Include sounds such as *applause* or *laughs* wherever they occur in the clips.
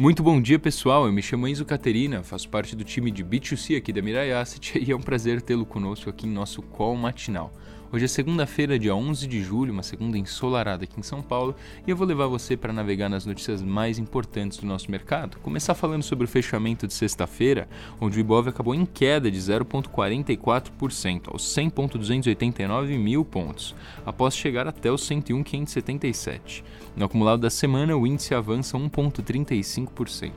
Muito bom dia, pessoal. Eu me chamo Enzo Caterina, faço parte do time de B2C aqui da Mirai Asset *laughs* e é um prazer tê-lo conosco aqui em nosso call matinal. Hoje é segunda-feira, dia 11 de julho, uma segunda ensolarada aqui em São Paulo, e eu vou levar você para navegar nas notícias mais importantes do nosso mercado. Começar falando sobre o fechamento de sexta-feira, onde o Ibov acabou em queda de 0,44% aos 100,289 mil pontos, após chegar até os 101,577. No acumulado da semana, o índice avança 1,35%.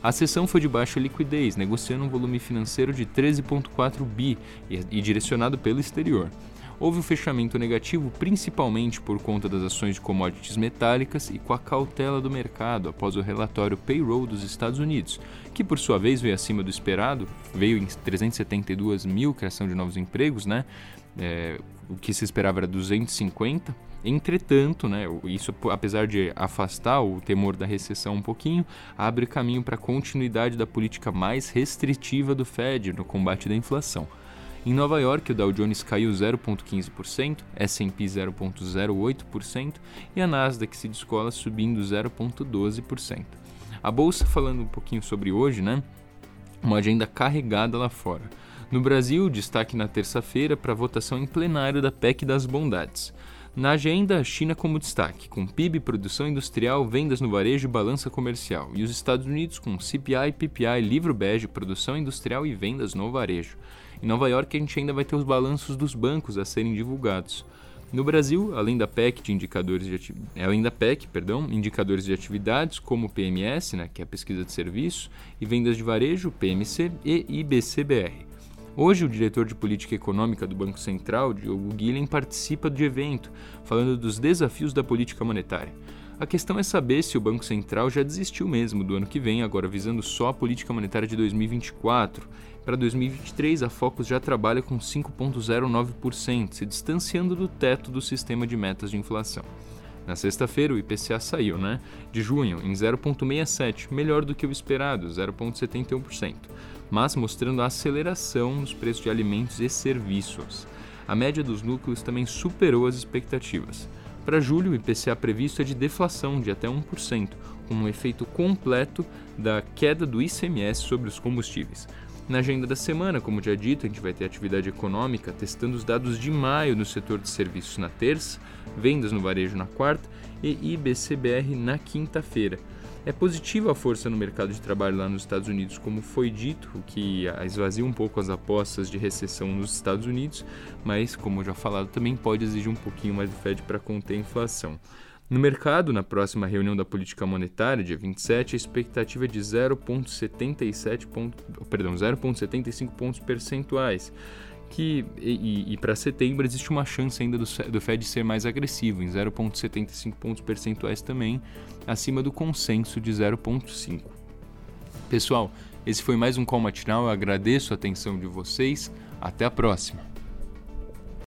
A sessão foi de baixa liquidez, negociando um volume financeiro de 13,4 bi e, e direcionado pelo exterior houve um fechamento negativo principalmente por conta das ações de commodities metálicas e com a cautela do mercado após o relatório payroll dos Estados Unidos, que por sua vez veio acima do esperado, veio em 372 mil criação de novos empregos, né? É, o que se esperava era 250. Entretanto, né, isso apesar de afastar o temor da recessão um pouquinho, abre caminho para a continuidade da política mais restritiva do Fed no combate da inflação. Em Nova York, o Dow Jones caiu 0,15%, S&P 0,08% e a Nasdaq se descola subindo 0,12%. A bolsa, falando um pouquinho sobre hoje, né? Uma agenda carregada lá fora. No Brasil, destaque na terça-feira para a votação em plenário da PEC das Bondades. Na agenda, a China como destaque, com PIB, produção industrial, vendas no varejo e balança comercial, e os Estados Unidos com CPI, PPI, livro bege, produção industrial e vendas no varejo. Em Nova York, a gente ainda vai ter os balanços dos bancos a serem divulgados. No Brasil, além da PEC de indicadores de ati... além da PEC, perdão, indicadores de atividades como PMS, né, que é a pesquisa de serviço, e vendas de varejo, PMC e IBCBR. Hoje, o diretor de política econômica do Banco Central, Diogo Guilhem, participa do evento, falando dos desafios da política monetária. A questão é saber se o Banco Central já desistiu mesmo do ano que vem, agora visando só a política monetária de 2024 para 2023, a Focus já trabalha com 5,09%, se distanciando do teto do sistema de metas de inflação. Na sexta-feira, o IPCA saiu, né? De junho, em 0,67, melhor do que o esperado, 0,71%, mas mostrando a aceleração nos preços de alimentos e serviços. A média dos núcleos também superou as expectativas. Para julho, o IPCA previsto é de deflação de até 1%, com um efeito completo da queda do ICMS sobre os combustíveis. Na agenda da semana, como já dito, a gente vai ter atividade econômica testando os dados de maio no setor de serviços na terça, vendas no varejo na quarta e IBCBR na quinta-feira. É positiva a força no mercado de trabalho lá nos Estados Unidos, como foi dito, o que esvazia um pouco as apostas de recessão nos Estados Unidos, mas, como já falado, também pode exigir um pouquinho mais do Fed para conter a inflação. No mercado, na próxima reunião da política monetária, dia 27, a expectativa é de 0,77 ponto, perdão, 0,75 pontos percentuais. Que, e, e para setembro existe uma chance ainda do, do Fed ser mais agressivo, em 0,75 pontos percentuais também, acima do consenso de 0,5. Pessoal, esse foi mais um call matinal. Eu agradeço a atenção de vocês. Até a próxima.